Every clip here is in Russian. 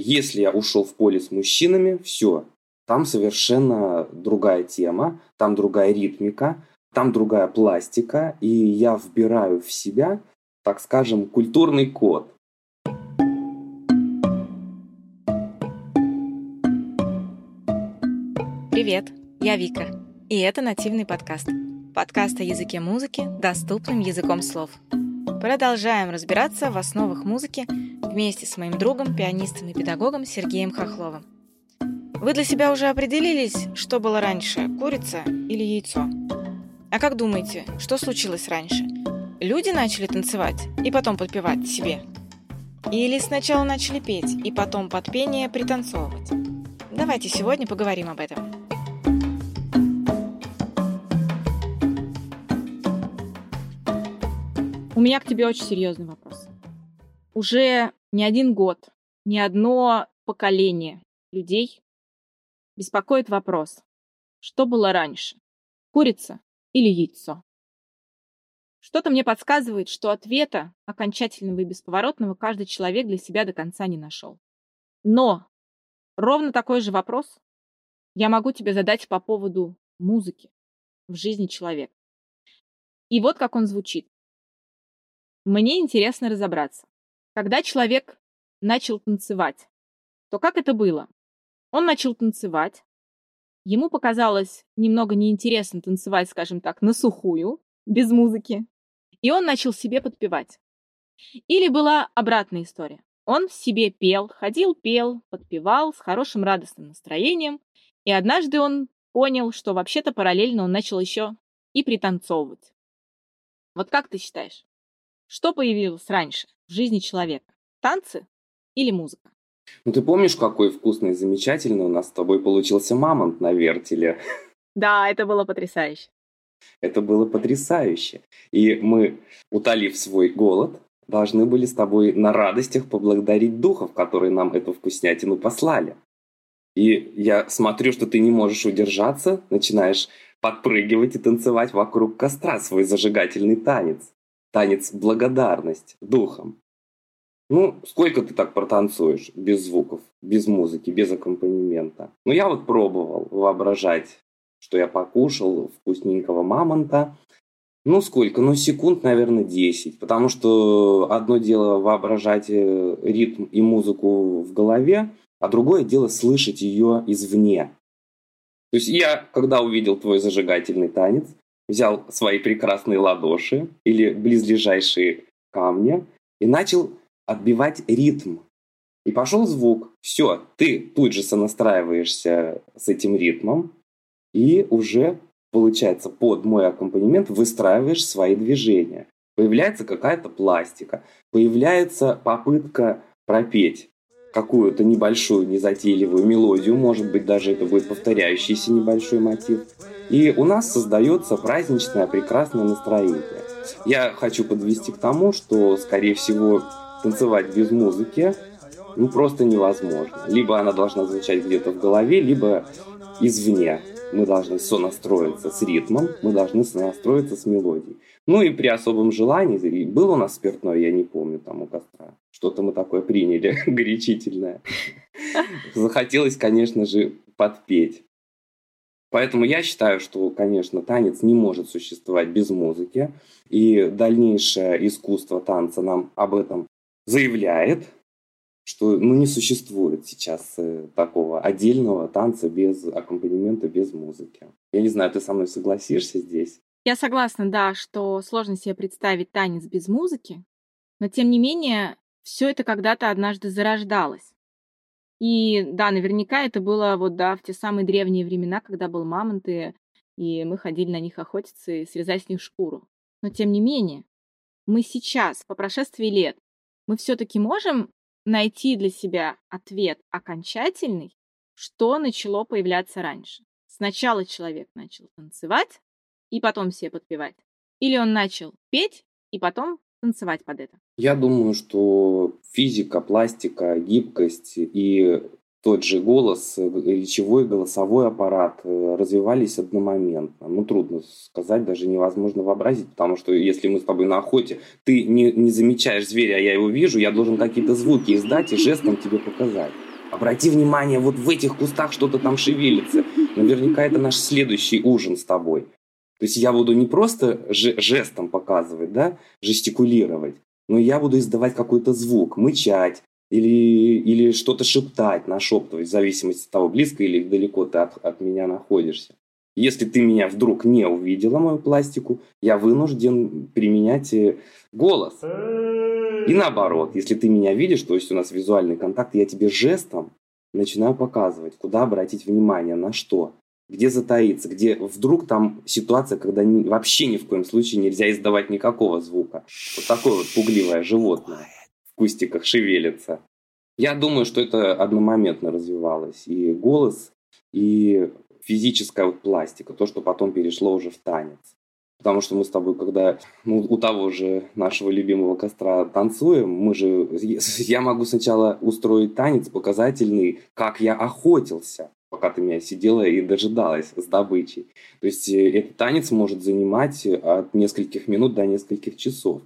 Если я ушел в поле с мужчинами, все, там совершенно другая тема, там другая ритмика, там другая пластика, и я вбираю в себя, так скажем, культурный код. Привет, я Вика, и это нативный подкаст. Подкаст о языке музыки доступным языком слов. Продолжаем разбираться в основах музыки вместе с моим другом, пианистом и педагогом Сергеем Хохловым. Вы для себя уже определились, что было раньше, курица или яйцо? А как думаете, что случилось раньше? Люди начали танцевать и потом подпевать себе? Или сначала начали петь и потом под пение пританцовывать? Давайте сегодня поговорим об этом. У меня к тебе очень серьезный вопрос. Уже не один год, не одно поколение людей беспокоит вопрос, что было раньше, курица или яйцо? Что-то мне подсказывает, что ответа окончательного и бесповоротного каждый человек для себя до конца не нашел. Но ровно такой же вопрос я могу тебе задать по поводу музыки в жизни человека. И вот как он звучит. Мне интересно разобраться. Когда человек начал танцевать, то как это было? Он начал танцевать, ему показалось немного неинтересно танцевать, скажем так, на сухую, без музыки, и он начал себе подпевать. Или была обратная история. Он себе пел, ходил, пел, подпевал с хорошим радостным настроением, и однажды он понял, что вообще-то параллельно он начал еще и пританцовывать. Вот как ты считаешь? Что появилось раньше в жизни человека? Танцы или музыка? Ну ты помнишь, какой вкусный и замечательный у нас с тобой получился мамонт на вертеле? Да, это было потрясающе. Это было потрясающе. И мы, утолив свой голод, должны были с тобой на радостях поблагодарить духов, которые нам эту вкуснятину послали. И я смотрю, что ты не можешь удержаться, начинаешь подпрыгивать и танцевать вокруг костра свой зажигательный танец танец благодарность духом. Ну, сколько ты так протанцуешь без звуков, без музыки, без аккомпанемента? Ну, я вот пробовал воображать, что я покушал вкусненького мамонта. Ну, сколько? Ну, секунд, наверное, 10. Потому что одно дело воображать э, ритм и музыку в голове, а другое дело слышать ее извне. То есть я, когда увидел твой зажигательный танец, взял свои прекрасные ладоши или близлежащие камни и начал отбивать ритм. И пошел звук. Все, ты тут же сонастраиваешься с этим ритмом и уже, получается, под мой аккомпанемент выстраиваешь свои движения. Появляется какая-то пластика, появляется попытка пропеть какую-то небольшую, незатейливую мелодию, может быть, даже это будет повторяющийся небольшой мотив. И у нас создается праздничное прекрасное настроение. Я хочу подвести к тому, что, скорее всего, танцевать без музыки ну, просто невозможно. Либо она должна звучать где-то в голове, либо извне. Мы должны сонастроиться с ритмом, мы должны сонастроиться с мелодией. Ну и при особом желании, был у нас спиртное, я не помню, там у костра. Что-то мы такое приняли, горячительное. Захотелось, конечно же, подпеть. Поэтому я считаю, что, конечно, танец не может существовать без музыки. И дальнейшее искусство танца нам об этом заявляет, что ну, не существует сейчас э, такого отдельного танца без аккомпанемента, без музыки. Я не знаю, ты со мной согласишься здесь? Я согласна, да, что сложно себе представить танец без музыки, но тем не менее все это когда-то однажды зарождалось. И да, наверняка это было вот, да, в те самые древние времена, когда был мамонт, и, мы ходили на них охотиться и срезать с них шкуру. Но тем не менее, мы сейчас, по прошествии лет, мы все-таки можем найти для себя ответ окончательный, что начало появляться раньше. Сначала человек начал танцевать и потом себе подпевать. Или он начал петь и потом танцевать под это? Я думаю, что физика, пластика, гибкость и тот же голос, речевой, голосовой аппарат э, развивались одномоментно. Ну, трудно сказать, даже невозможно вообразить, потому что если мы с тобой на охоте, ты не, не замечаешь зверя, а я его вижу, я должен какие-то звуки издать и жестом тебе показать. Обрати внимание, вот в этих кустах что-то там шевелится. Наверняка это наш следующий ужин с тобой. То есть я буду не просто жестом показывать, да, жестикулировать, но я буду издавать какой-то звук, мычать или, или что-то шептать, нашептывать, в зависимости от того, близко или далеко ты от, от меня находишься. Если ты меня вдруг не увидела, мою пластику, я вынужден применять э, голос. И наоборот, если ты меня видишь, то есть у нас визуальный контакт, я тебе жестом начинаю показывать, куда обратить внимание, на что, где затаиться, где вдруг там ситуация, когда вообще ни в коем случае нельзя издавать никакого звука. Вот такое вот пугливое животное в кустиках шевелится. Я думаю, что это одномоментно развивалось. И голос, и физическая вот пластика, то, что потом перешло уже в танец. Потому что мы с тобой, когда ну, у того же нашего любимого костра танцуем, мы же, я могу сначала устроить танец показательный, как я охотился, пока ты меня сидела и дожидалась с добычей. То есть э, этот танец может занимать от нескольких минут до нескольких часов.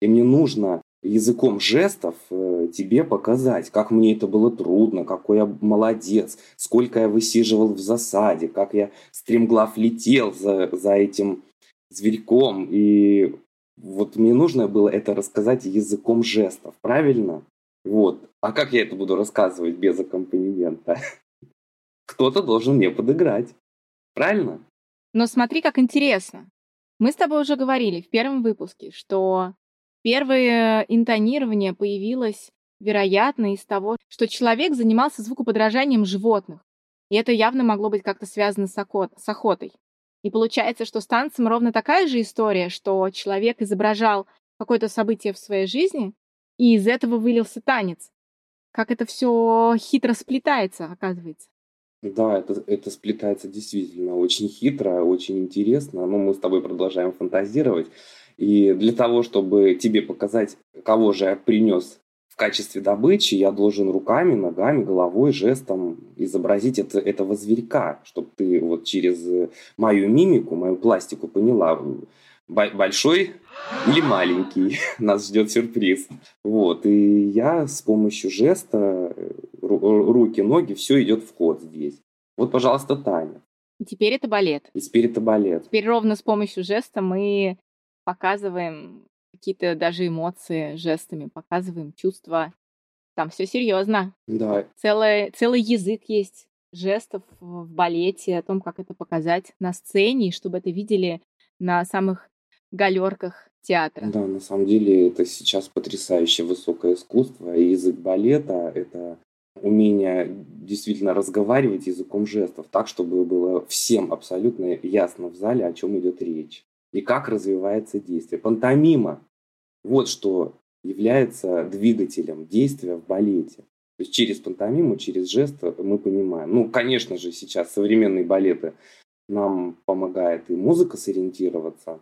И мне нужно языком жестов э, тебе показать, как мне это было трудно, какой я молодец, сколько я высиживал в засаде, как я стремглав летел за, за этим зверьком. И вот мне нужно было это рассказать языком жестов, правильно? Вот. А как я это буду рассказывать без аккомпанемента? Кто-то должен мне подыграть. Правильно? Но смотри, как интересно. Мы с тобой уже говорили в первом выпуске, что первое интонирование появилось, вероятно, из того, что человек занимался звукоподражанием животных. И это явно могло быть как-то связано с, охотой. И получается, что с танцем ровно такая же история, что человек изображал какое-то событие в своей жизни, и из этого вылился танец. Как это все хитро сплетается, оказывается. Да, это, это сплетается действительно очень хитро, очень интересно. Но мы с тобой продолжаем фантазировать. И для того, чтобы тебе показать, кого же я принес в качестве добычи я должен руками, ногами, головой, жестом изобразить это, этого зверька, чтобы ты вот через мою мимику, мою пластику поняла, большой или маленький, нас ждет сюрприз. Вот, и я с помощью жеста, руки, ноги, все идет в ход здесь. Вот, пожалуйста, Таня. И теперь это балет. И теперь это балет. Теперь ровно с помощью жеста мы показываем какие-то даже эмоции жестами, показываем чувства. Там все серьезно. Да. Целый, целый язык есть жестов в балете, о том, как это показать на сцене, чтобы это видели на самых галерках театра. Да, на самом деле это сейчас потрясающее высокое искусство. И язык балета — это умение действительно разговаривать языком жестов так, чтобы было всем абсолютно ясно в зале, о чем идет речь и как развивается действие. Пантомима – вот что является двигателем действия в балете. То есть через пантомиму, через жест мы понимаем. Ну, конечно же, сейчас современные балеты нам помогает и музыка сориентироваться,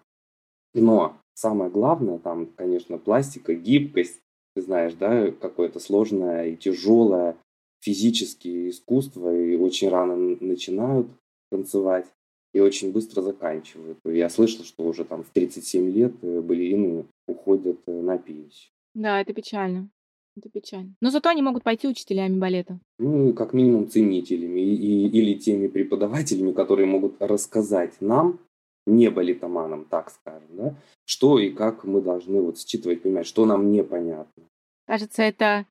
но самое главное там, конечно, пластика, гибкость, ты знаешь, да, какое-то сложное и тяжелое физические искусство, и очень рано начинают танцевать и очень быстро заканчивают. Я слышал, что уже там в 37 лет э, балерины уходят э, на пенсию. Да, это печально. Это печально. Но зато они могут пойти учителями балета. Ну, как минимум ценителями и, и, или теми преподавателями, которые могут рассказать нам, не балетоманам, так скажем, да, что и как мы должны вот считывать, понимать, что нам непонятно. Кажется, это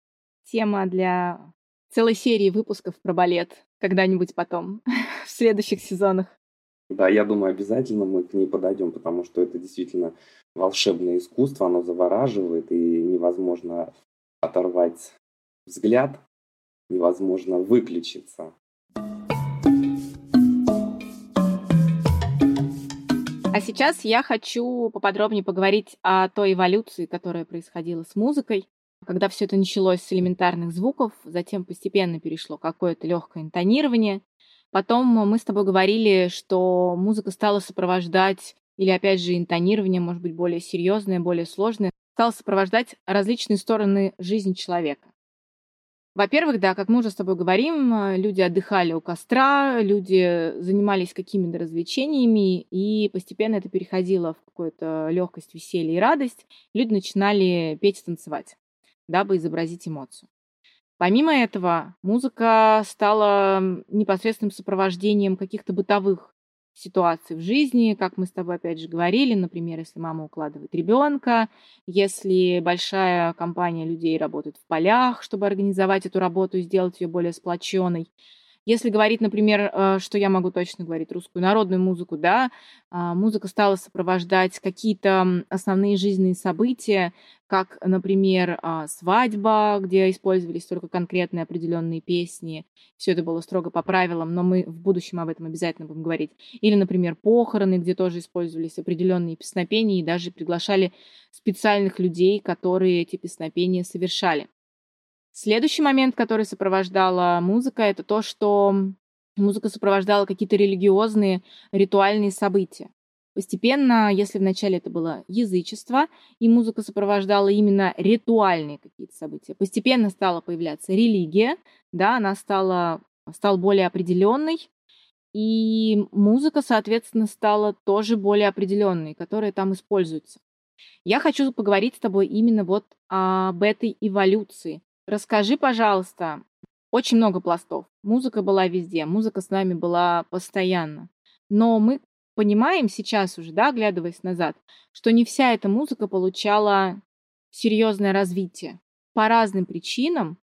тема для целой серии выпусков про балет когда-нибудь потом, в следующих сезонах. Да, я думаю, обязательно мы к ней подойдем, потому что это действительно волшебное искусство, оно завораживает, и невозможно оторвать взгляд, невозможно выключиться. А сейчас я хочу поподробнее поговорить о той эволюции, которая происходила с музыкой, когда все это началось с элементарных звуков, затем постепенно перешло какое-то легкое интонирование, Потом мы с тобой говорили, что музыка стала сопровождать, или опять же интонирование, может быть, более серьезное, более сложное, стало сопровождать различные стороны жизни человека. Во-первых, да, как мы уже с тобой говорим, люди отдыхали у костра, люди занимались какими-то развлечениями, и постепенно это переходило в какую-то легкость, веселье и радость. Люди начинали петь и танцевать, дабы изобразить эмоцию. Помимо этого, музыка стала непосредственным сопровождением каких-то бытовых ситуаций в жизни, как мы с тобой опять же говорили, например, если мама укладывает ребенка, если большая компания людей работает в полях, чтобы организовать эту работу и сделать ее более сплоченной. Если говорить, например, э, что я могу точно говорить, русскую народную музыку, да, а, музыка стала сопровождать какие-то основные жизненные события, как, например, а, свадьба, где использовались только конкретные определенные песни. Все это было строго по правилам, но мы в будущем об этом обязательно будем говорить. Или, например, похороны, где тоже использовались определенные песнопения и даже приглашали специальных людей, которые эти песнопения совершали. Следующий момент, который сопровождала музыка, это то, что музыка сопровождала какие-то религиозные ритуальные события. Постепенно, если вначале это было язычество, и музыка сопровождала именно ритуальные какие-то события, постепенно стала появляться религия, да, она стала, стала более определенной, и музыка, соответственно, стала тоже более определенной, которая там используется. Я хочу поговорить с тобой именно вот об этой эволюции, Расскажи, пожалуйста, очень много пластов. Музыка была везде, музыка с нами была постоянно. Но мы понимаем сейчас уже, да, оглядываясь назад, что не вся эта музыка получала серьезное развитие по разным причинам.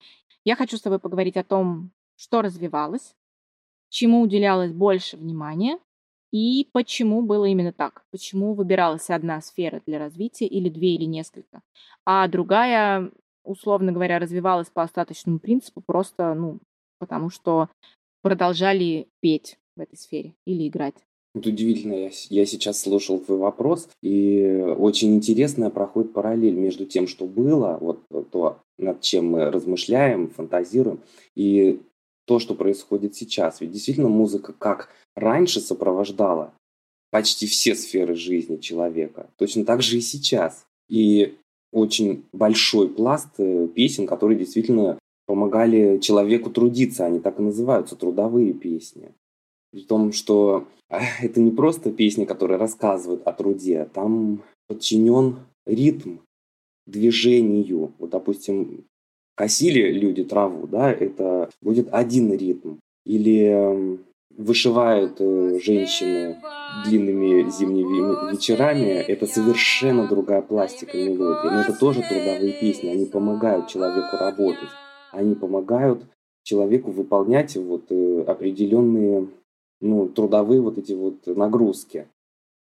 Я хочу с тобой поговорить о том, что развивалось, чему уделялось больше внимания и почему было именно так, почему выбиралась одна сфера для развития или две или несколько, а другая условно говоря, развивалась по остаточному принципу, просто, ну, потому что продолжали петь в этой сфере или играть. Вот удивительно, я, я сейчас слушал твой вопрос, и очень интересная проходит параллель между тем, что было, вот то, над чем мы размышляем, фантазируем, и то, что происходит сейчас. Ведь действительно музыка как раньше сопровождала почти все сферы жизни человека, точно так же и сейчас. И очень большой пласт э, песен, которые действительно помогали человеку трудиться. Они так и называются, трудовые песни. При том, что а, это не просто песни, которые рассказывают о труде, там подчинен ритм движению. Вот, допустим, косили люди траву, да, это будет один ритм. Или вышивают э, женщины длинными зимними вечерами, это совершенно другая пластика мелодии. Но это тоже трудовые песни, они помогают человеку работать, они помогают человеку выполнять вот э, определенные ну, трудовые вот эти вот нагрузки.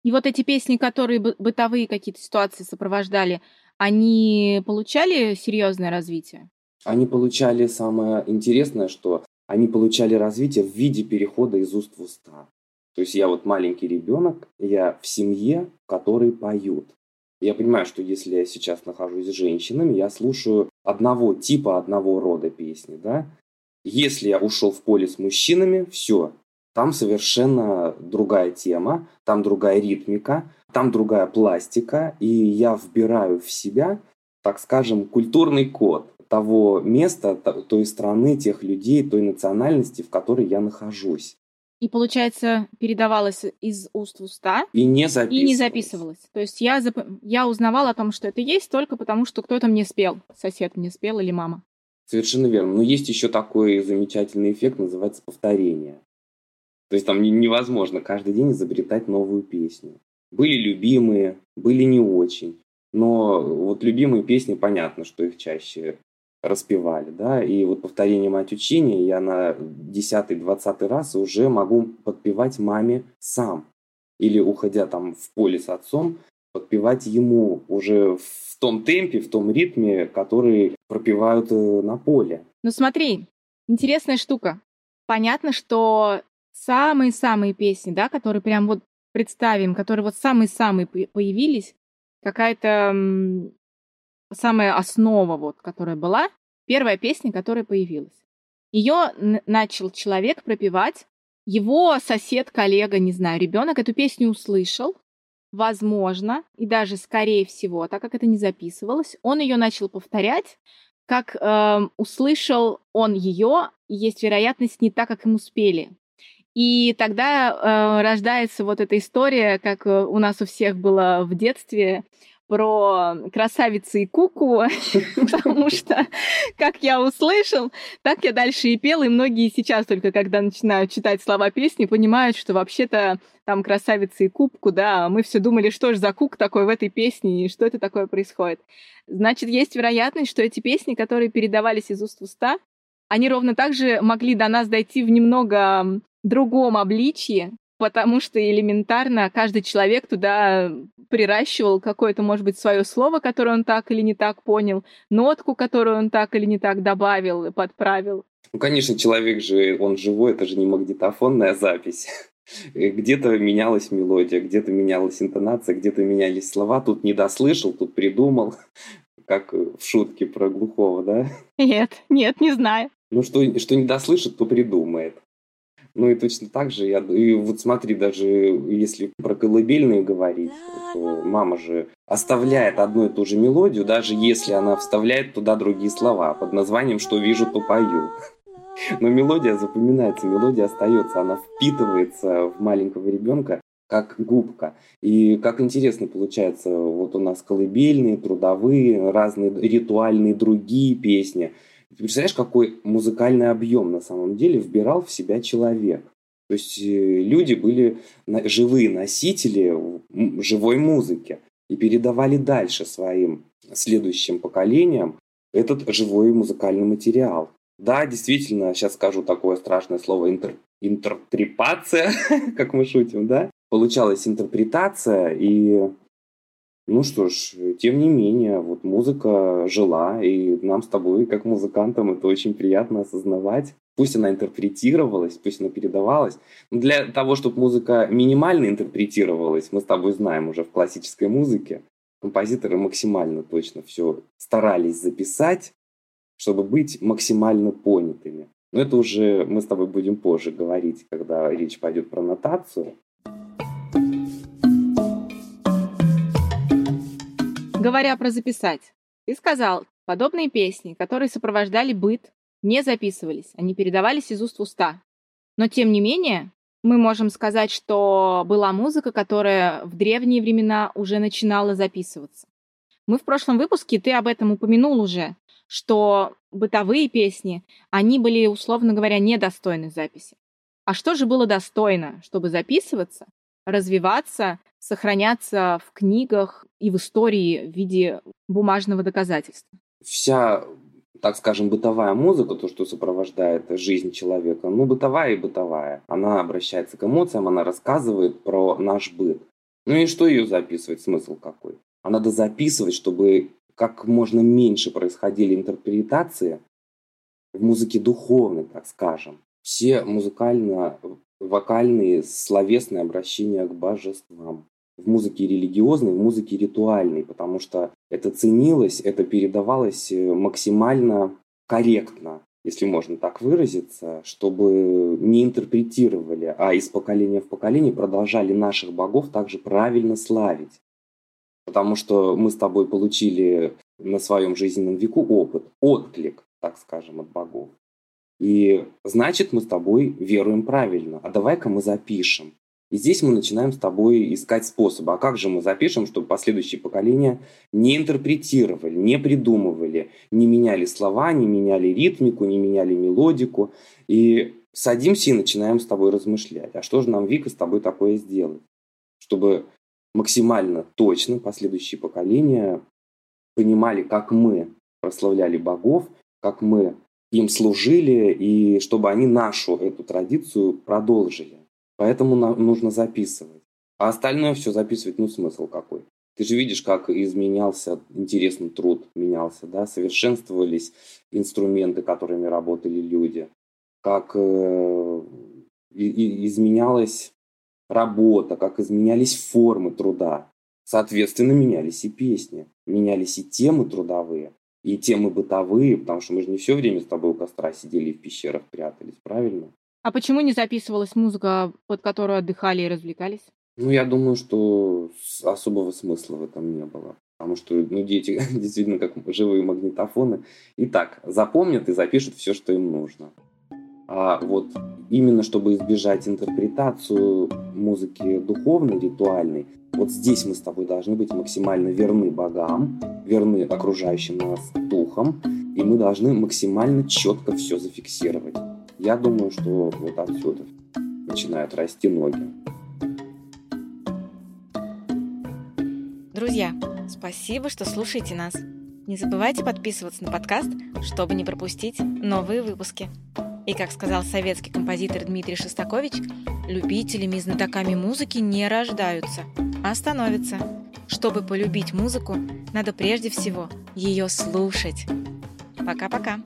И вот эти песни, которые бытовые какие-то ситуации сопровождали, они получали серьезное развитие? Они получали самое интересное, что они получали развитие в виде перехода из уст в уста. То есть я вот маленький ребенок, я в семье, в поют. Я понимаю, что если я сейчас нахожусь с женщинами, я слушаю одного типа, одного рода песни, да. Если я ушел в поле с мужчинами, все, там совершенно другая тема, там другая ритмика, там другая пластика, и я вбираю в себя, так скажем, культурный код того места, той страны, тех людей, той национальности, в которой я нахожусь. И, получается, передавалось из уст в уста. И не записывалось. И не записывалось. То есть я, зап... я узнавала о том, что это есть, только потому, что кто-то мне спел. Сосед мне спел или мама. Совершенно верно. Но есть еще такой замечательный эффект, называется повторение. То есть там невозможно каждый день изобретать новую песню. Были любимые, были не очень. Но вот любимые песни, понятно, что их чаще распевали, да, и вот повторение мать учения я на десятый-двадцатый раз уже могу подпевать маме сам. Или, уходя там в поле с отцом, подпевать ему уже в том темпе, в том ритме, который пропевают э, на поле. Ну смотри, интересная штука. Понятно, что самые-самые песни, да, которые прям вот представим, которые вот самые-самые появились, какая-то самая основа, вот, которая была, первая песня, которая появилась. Ее начал человек пропевать, его сосед, коллега, не знаю, ребенок эту песню услышал, возможно, и даже скорее всего, так как это не записывалось, он ее начал повторять, как э, услышал он ее, есть вероятность не так, как ему спели. И тогда э, рождается вот эта история, как э, у нас у всех было в детстве, про красавицы и куку, потому что, как я услышал, так я дальше и пел, и многие сейчас только, когда начинают читать слова песни, понимают, что вообще-то там красавица и кубку, да, мы все думали, что же за кук такой в этой песне, и что это такое происходит. Значит, есть вероятность, что эти песни, которые передавались из уст в уста, они ровно так же могли до нас дойти в немного другом обличье, потому что элементарно каждый человек туда приращивал какое-то, может быть, свое слово, которое он так или не так понял, нотку, которую он так или не так добавил и подправил. Ну, конечно, человек же, он живой, это же не магнитофонная запись. Где-то менялась мелодия, где-то менялась интонация, где-то менялись слова. Тут не дослышал, тут придумал, как в шутке про глухого, да? Нет, нет, не знаю. Ну, что, что не дослышит, то придумает. Ну и точно так же, я, и вот смотри, даже если про колыбельные говорить, то мама же оставляет одну и ту же мелодию, даже если она вставляет туда другие слова под названием «Что вижу, то пою». Но мелодия запоминается, мелодия остается, она впитывается в маленького ребенка как губка. И как интересно получается, вот у нас колыбельные, трудовые, разные ритуальные другие песни. Ты представляешь, какой музыкальный объем на самом деле вбирал в себя человек? То есть э, люди были живые носители живой музыки и передавали дальше своим следующим поколениям этот живой музыкальный материал. Да, действительно, сейчас скажу такое страшное слово интер, интерпрепация, как мы шутим, да? Получалась интерпретация, и ну что ж, тем не менее, вот музыка жила, и нам с тобой, как музыкантам, это очень приятно осознавать. Пусть она интерпретировалась, пусть она передавалась. Но для того, чтобы музыка минимально интерпретировалась, мы с тобой знаем уже в классической музыке, композиторы максимально точно все старались записать, чтобы быть максимально понятыми. Но это уже мы с тобой будем позже говорить, когда речь пойдет про нотацию. Говоря про записать, ты сказал, подобные песни, которые сопровождали быт, не записывались, они передавались из уст в уста. Но тем не менее, мы можем сказать, что была музыка, которая в древние времена уже начинала записываться. Мы в прошлом выпуске, ты об этом упомянул уже, что бытовые песни, они были, условно говоря, недостойны записи. А что же было достойно, чтобы записываться, развиваться, сохраняться в книгах и в истории в виде бумажного доказательства? Вся так скажем, бытовая музыка, то, что сопровождает жизнь человека, ну, бытовая и бытовая. Она обращается к эмоциям, она рассказывает про наш быт. Ну и что ее записывать, смысл какой? А надо записывать, чтобы как можно меньше происходили интерпретации в музыке духовной, так скажем. Все музыкально-вокальные словесные обращения к божествам. В музыке религиозной, в музыке ритуальной, потому что это ценилось, это передавалось э, максимально корректно, если можно так выразиться, чтобы не интерпретировали, а из поколения в поколение продолжали наших богов также правильно славить потому что мы с тобой получили на своем жизненном веку опыт, отклик, так скажем, от богов. И значит, мы с тобой веруем правильно. А давай-ка мы запишем. И здесь мы начинаем с тобой искать способы. А как же мы запишем, чтобы последующие поколения не интерпретировали, не придумывали, не меняли слова, не меняли ритмику, не меняли мелодику. И садимся и начинаем с тобой размышлять. А что же нам, Вика, с тобой такое сделать? Чтобы максимально точно последующие поколения понимали, как мы прославляли богов, как мы им служили, и чтобы они нашу эту традицию продолжили. Поэтому нам нужно записывать. А остальное все записывать, ну смысл какой? Ты же видишь, как изменялся интересный труд, менялся, да, совершенствовались инструменты, которыми работали люди, как э, и, изменялась работа, как изменялись формы труда. Соответственно, менялись и песни, менялись и темы трудовые, и темы бытовые, потому что мы же не все время с тобой у костра сидели и в пещерах прятались, правильно? А почему не записывалась музыка, под которую отдыхали и развлекались? Ну, я думаю, что особого смысла в этом не было. Потому что ну, дети действительно как живые магнитофоны. И так, запомнят и запишут все, что им нужно. А вот именно чтобы избежать интерпретацию музыки духовной, ритуальной, вот здесь мы с тобой должны быть максимально верны богам, верны окружающим нас духам, и мы должны максимально четко все зафиксировать. Я думаю, что вот отсюда начинают расти ноги. Друзья, спасибо, что слушаете нас. Не забывайте подписываться на подкаст, чтобы не пропустить новые выпуски. И, как сказал советский композитор Дмитрий Шостакович, любителями и знатоками музыки не рождаются, а становятся. Чтобы полюбить музыку, надо прежде всего ее слушать. Пока-пока.